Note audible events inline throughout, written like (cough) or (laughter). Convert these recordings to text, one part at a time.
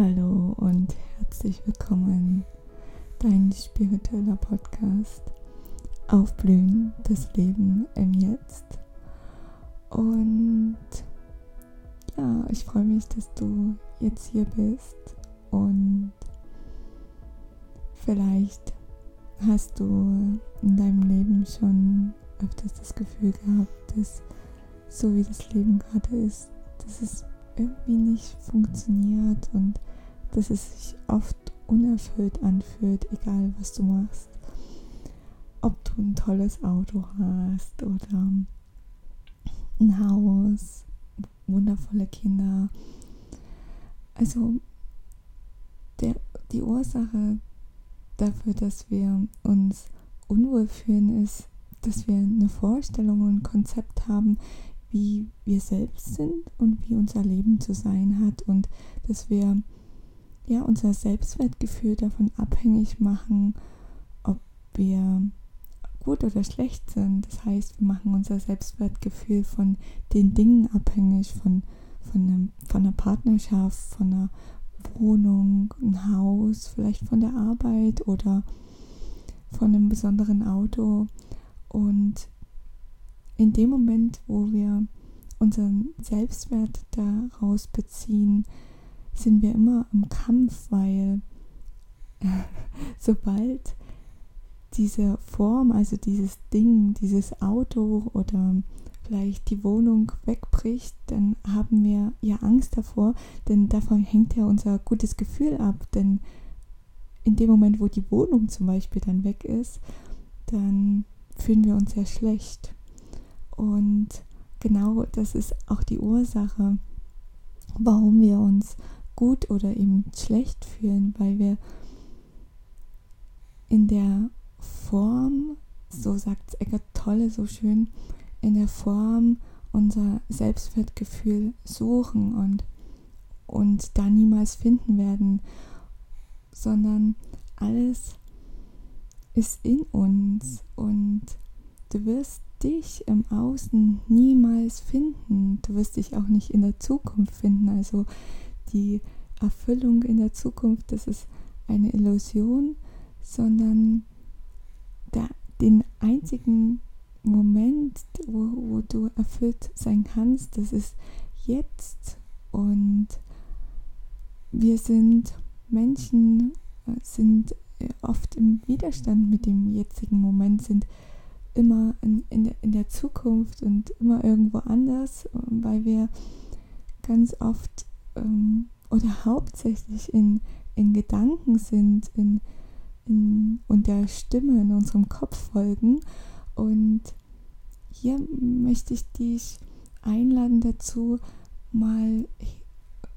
Hallo und herzlich willkommen, dein spiritueller Podcast Aufblühen, das Leben im Jetzt. Und ja, ich freue mich, dass du jetzt hier bist und vielleicht hast du in deinem Leben schon öfters das Gefühl gehabt, dass so wie das Leben gerade ist, dass es irgendwie nicht funktioniert und dass es sich oft unerfüllt anfühlt, egal was du machst. Ob du ein tolles Auto hast oder ein Haus, wundervolle Kinder. Also der, die Ursache dafür, dass wir uns unwohl fühlen, ist, dass wir eine Vorstellung und ein Konzept haben, wie wir selbst sind und wie unser Leben zu sein hat und dass wir ja unser Selbstwertgefühl davon abhängig machen, ob wir gut oder schlecht sind. Das heißt, wir machen unser Selbstwertgefühl von den Dingen abhängig, von, von, einem, von einer Partnerschaft, von einer Wohnung, ein Haus, vielleicht von der Arbeit oder von einem besonderen Auto. Und in dem Moment, wo wir unseren Selbstwert daraus beziehen, sind wir immer im Kampf, weil (laughs) sobald diese Form, also dieses Ding, dieses Auto oder vielleicht die Wohnung wegbricht, dann haben wir ja Angst davor, denn davon hängt ja unser gutes Gefühl ab. Denn in dem Moment, wo die Wohnung zum Beispiel dann weg ist, dann fühlen wir uns ja schlecht. Und genau das ist auch die Ursache, warum wir uns gut oder eben schlecht fühlen, weil wir in der Form, so sagt Eckart Tolle so schön, in der Form unser Selbstwertgefühl suchen und, und da niemals finden werden, sondern alles ist in uns und du wirst dich im Außen niemals finden. Du wirst dich auch nicht in der Zukunft finden. Also die Erfüllung in der Zukunft, das ist eine Illusion, sondern der, den einzigen Moment, wo, wo du erfüllt sein kannst, das ist jetzt. Und wir sind Menschen, äh, sind oft im Widerstand mit dem jetzigen Moment, sind immer in, in, in der Zukunft und immer irgendwo anders, weil wir ganz oft ähm, oder hauptsächlich in, in Gedanken sind in, in, und der Stimme in unserem Kopf folgen. Und hier möchte ich dich einladen dazu, mal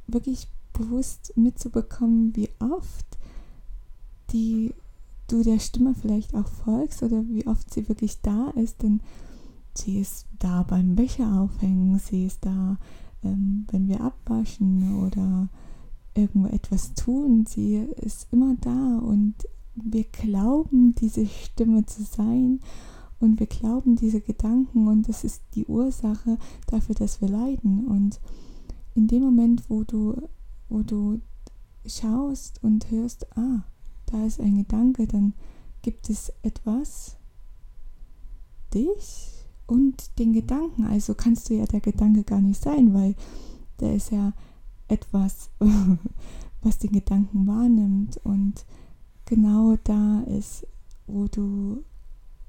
wirklich bewusst mitzubekommen, wie oft die du der Stimme vielleicht auch folgst oder wie oft sie wirklich da ist, denn sie ist da beim Wäsche aufhängen, sie ist da, ähm, wenn wir abwaschen oder irgendwo etwas tun, sie ist immer da und wir glauben, diese Stimme zu sein und wir glauben diese Gedanken und das ist die Ursache dafür, dass wir leiden. Und in dem Moment, wo du, wo du schaust und hörst, ah, da ist ein Gedanke, dann gibt es etwas, dich und den Gedanken. Also kannst du ja der Gedanke gar nicht sein, weil der ist ja etwas, (laughs) was den Gedanken wahrnimmt. Und genau da ist, wo du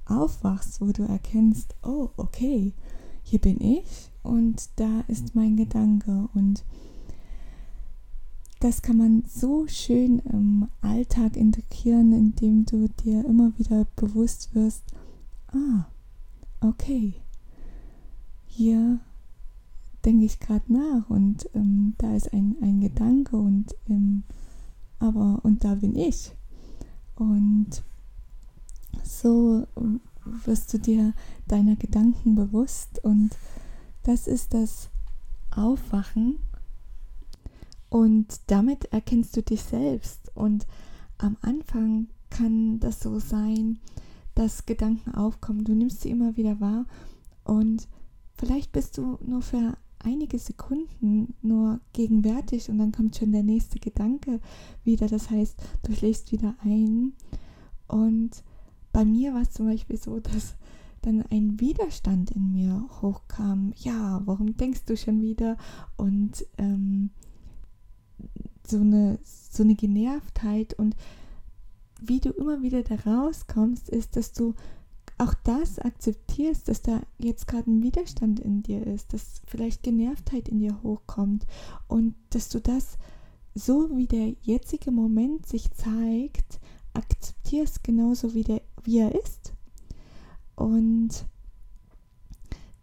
aufwachst, wo du erkennst, oh, okay, hier bin ich und da ist mein Gedanke. Und das kann man so schön im Alltag integrieren, indem du dir immer wieder bewusst wirst, ah, okay, hier denke ich gerade nach und ähm, da ist ein, ein Gedanke und ähm, aber und da bin ich. Und so wirst du dir deiner Gedanken bewusst und das ist das Aufwachen und damit erkennst du dich selbst. Und am Anfang kann das so sein, dass Gedanken aufkommen. Du nimmst sie immer wieder wahr und vielleicht bist du nur für einige Sekunden nur gegenwärtig und dann kommt schon der nächste Gedanke wieder. Das heißt, du schläfst wieder ein. Und bei mir war es zum Beispiel so, dass dann ein Widerstand in mir hochkam. Ja, warum denkst du schon wieder? Und ähm, so, eine, so eine Genervtheit. Und wie du immer wieder da rauskommst, ist, dass du auch das akzeptierst, dass da jetzt gerade ein Widerstand in dir ist, dass vielleicht Genervtheit in dir hochkommt und dass du das so wie der jetzige Moment sich zeigt, akzeptierst genauso wie, der, wie er ist. Und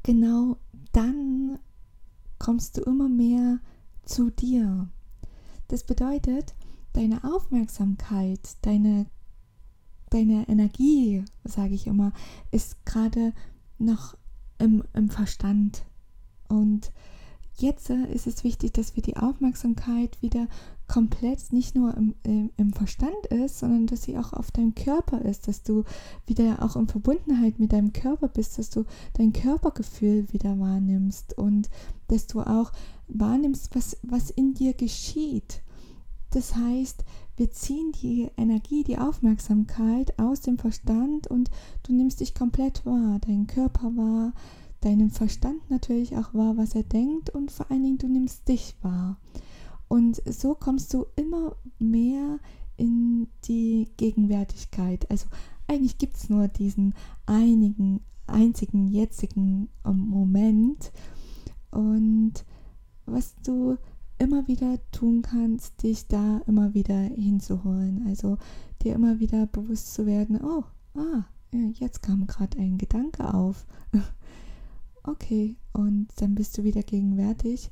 genau dann kommst du immer mehr zu dir. Das bedeutet, deine Aufmerksamkeit, deine deine Energie, sage ich immer, ist gerade noch im, im Verstand. Und jetzt ist es wichtig, dass wir die Aufmerksamkeit wieder komplett nicht nur im, im, im, Verstand ist, sondern dass sie auch auf deinem Körper ist, dass du wieder auch in Verbundenheit mit deinem Körper bist, dass du dein Körpergefühl wieder wahrnimmst und dass du auch wahrnimmst, was, was in dir geschieht. Das heißt, wir ziehen die Energie, die Aufmerksamkeit aus dem Verstand und du nimmst dich komplett wahr, deinen Körper wahr, deinen Verstand natürlich auch wahr, was er denkt und vor allen Dingen du nimmst dich wahr. Und so kommst du immer mehr in die Gegenwärtigkeit. Also eigentlich gibt es nur diesen einigen, einzigen, jetzigen Moment. Und was du immer wieder tun kannst, dich da immer wieder hinzuholen. Also dir immer wieder bewusst zu werden, oh, ah, jetzt kam gerade ein Gedanke auf. (laughs) okay, und dann bist du wieder gegenwärtig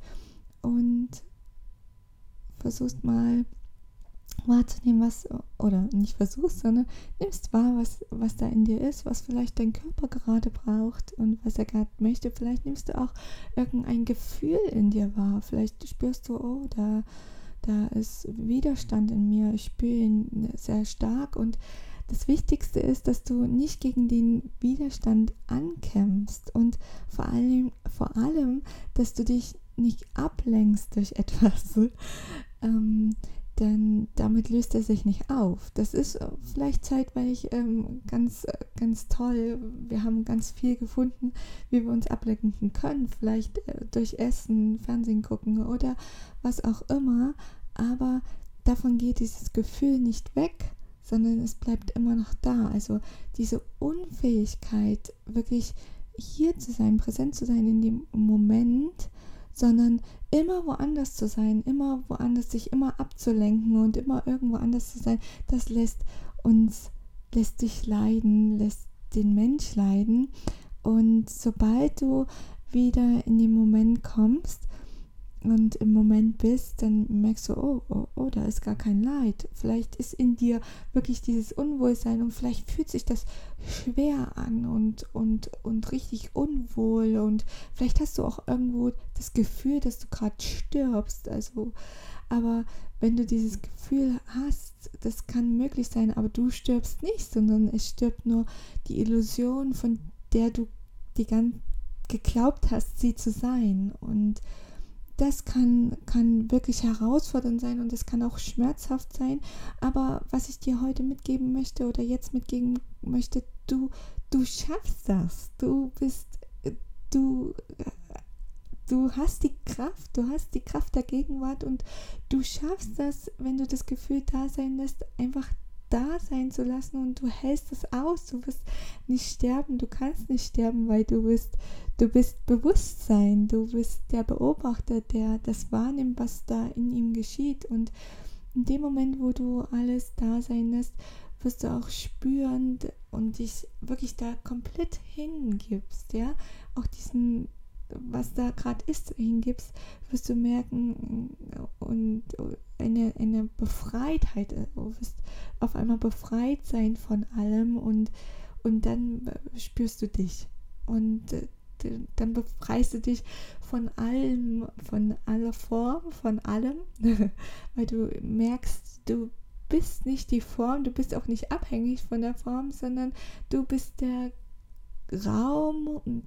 und versuchst mal wahrzunehmen, was, oder nicht versuchst, sondern nimmst wahr, was, was da in dir ist, was vielleicht dein Körper gerade braucht und was er gerade möchte. Vielleicht nimmst du auch irgendein Gefühl in dir wahr. Vielleicht spürst du, oh, da, da ist Widerstand in mir. Ich spüre ihn sehr stark und das Wichtigste ist, dass du nicht gegen den Widerstand ankämpfst und vor allem, vor allem, dass du dich nicht ablenkst durch etwas. (laughs) ähm, denn damit löst er sich nicht auf. Das ist vielleicht zeitweilig ähm, ganz, ganz toll. Wir haben ganz viel gefunden, wie wir uns ablenken können. Vielleicht äh, durch Essen, Fernsehen gucken oder was auch immer. Aber davon geht dieses Gefühl nicht weg, sondern es bleibt immer noch da. Also diese Unfähigkeit, wirklich hier zu sein, präsent zu sein in dem Moment, sondern immer woanders zu sein, immer woanders sich immer abzulenken und immer irgendwo anders zu sein, das lässt uns, lässt dich leiden, lässt den Mensch leiden. Und sobald du wieder in den Moment kommst, und im Moment bist, dann merkst du, oh, oh, oh, da ist gar kein Leid. Vielleicht ist in dir wirklich dieses Unwohlsein und vielleicht fühlt sich das schwer an und, und, und richtig unwohl und vielleicht hast du auch irgendwo das Gefühl, dass du gerade stirbst. Also, aber wenn du dieses Gefühl hast, das kann möglich sein, aber du stirbst nicht, sondern es stirbt nur die Illusion, von der du die ganz geglaubt hast, sie zu sein. Und das kann, kann wirklich herausfordernd sein und es kann auch schmerzhaft sein. Aber was ich dir heute mitgeben möchte oder jetzt mitgeben möchte, du, du schaffst das. Du bist, du, du hast die Kraft, du hast die Kraft der Gegenwart und du schaffst das, wenn du das Gefühl da sein lässt, einfach da sein zu lassen und du hältst es aus. Du wirst nicht sterben, du kannst nicht sterben, weil du bist, du bist Bewusstsein, du bist der Beobachter, der das wahrnimmt, was da in ihm geschieht. Und in dem Moment, wo du alles da sein lässt, wirst du auch spüren und dich wirklich da komplett hingibst, ja, auch diesen was da gerade ist, hingibst, wirst du merken und eine, eine Befreitheit, äh, du wirst auf einmal befreit sein von allem und, und dann spürst du dich. Und äh, dann befreist du dich von allem, von aller Form, von allem, (laughs) weil du merkst, du bist nicht die Form, du bist auch nicht abhängig von der Form, sondern du bist der Raum,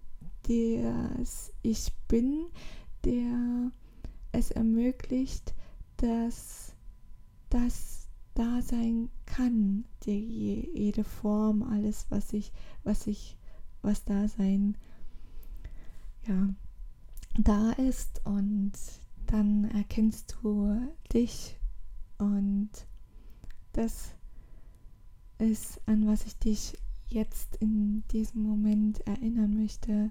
das Ich Bin, der es ermöglicht, dass das da sein kann, die, jede Form, alles, was ich, was ich, was da sein, ja, da ist. Und dann erkennst du dich und das ist, an was ich dich jetzt in diesem Moment erinnern möchte,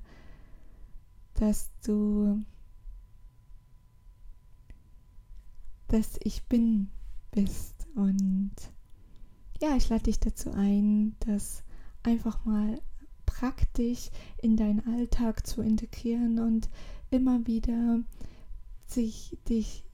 dass du, dass ich bin bist. Und ja, ich lade dich dazu ein, das einfach mal praktisch in deinen Alltag zu integrieren und immer wieder sich dich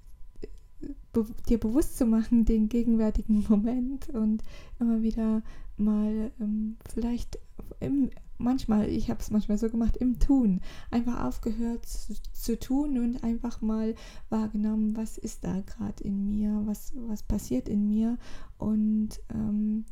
be dir bewusst zu machen, den gegenwärtigen Moment und immer wieder mal ähm, vielleicht im, manchmal, ich habe es manchmal so gemacht, im Tun, einfach aufgehört zu, zu, tun und einfach mal wahrgenommen, was ist da gerade in mir, was, was passiert in mir und ähm,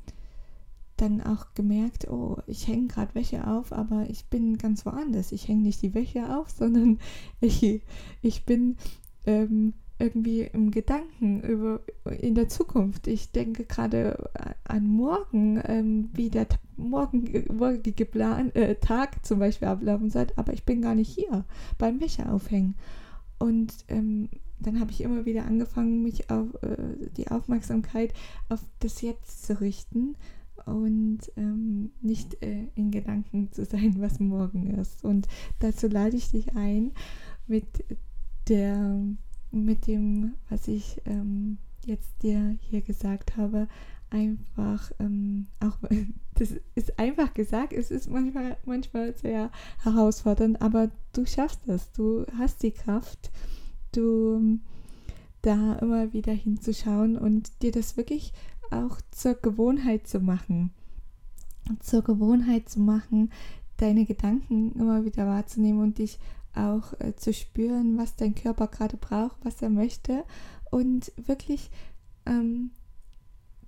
dann auch gemerkt, oh, ich hänge gerade Wäsche auf, aber ich bin ganz woanders. Ich hänge nicht die Wäsche auf, (laughs) sondern ich, ich bin ähm, irgendwie im Gedanken über in der Zukunft. Ich denke gerade an morgen, ähm, wie der morgen, morgige Plan, äh, Tag zum Beispiel ablaufen soll, aber ich bin gar nicht hier beim Wäsche aufhängen. Und ähm, dann habe ich immer wieder angefangen, mich auf äh, die Aufmerksamkeit auf das Jetzt zu richten und ähm, nicht äh, in Gedanken zu sein, was morgen ist. Und dazu lade ich dich ein mit der mit dem, was ich ähm, jetzt dir hier gesagt habe, einfach ähm, auch (laughs) das ist einfach gesagt, es ist manchmal manchmal sehr herausfordernd, aber du schaffst das, du hast die Kraft, du da immer wieder hinzuschauen und dir das wirklich auch zur Gewohnheit zu machen. Zur Gewohnheit zu machen, deine Gedanken immer wieder wahrzunehmen und dich auch äh, zu spüren, was dein Körper gerade braucht, was er möchte und wirklich ähm,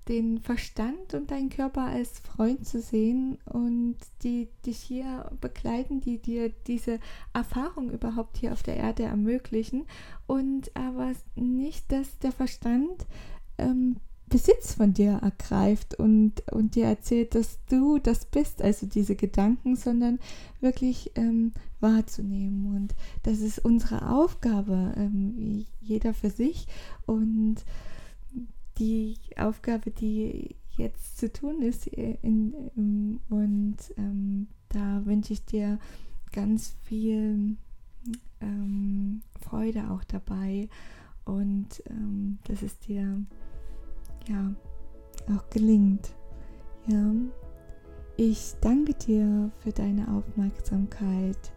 den Verstand und deinen Körper als Freund zu sehen und die dich hier begleiten, die dir diese Erfahrung überhaupt hier auf der Erde ermöglichen und aber nicht, dass der Verstand ähm, Besitz von dir ergreift und, und dir erzählt, dass du das bist, also diese Gedanken, sondern wirklich ähm, wahrzunehmen. Und das ist unsere Aufgabe, ähm, jeder für sich. Und die Aufgabe, die jetzt zu tun ist, äh, in, in, und ähm, da wünsche ich dir ganz viel ähm, Freude auch dabei und ähm, dass es dir ja auch gelingt. Ja. Ich danke dir für deine Aufmerksamkeit.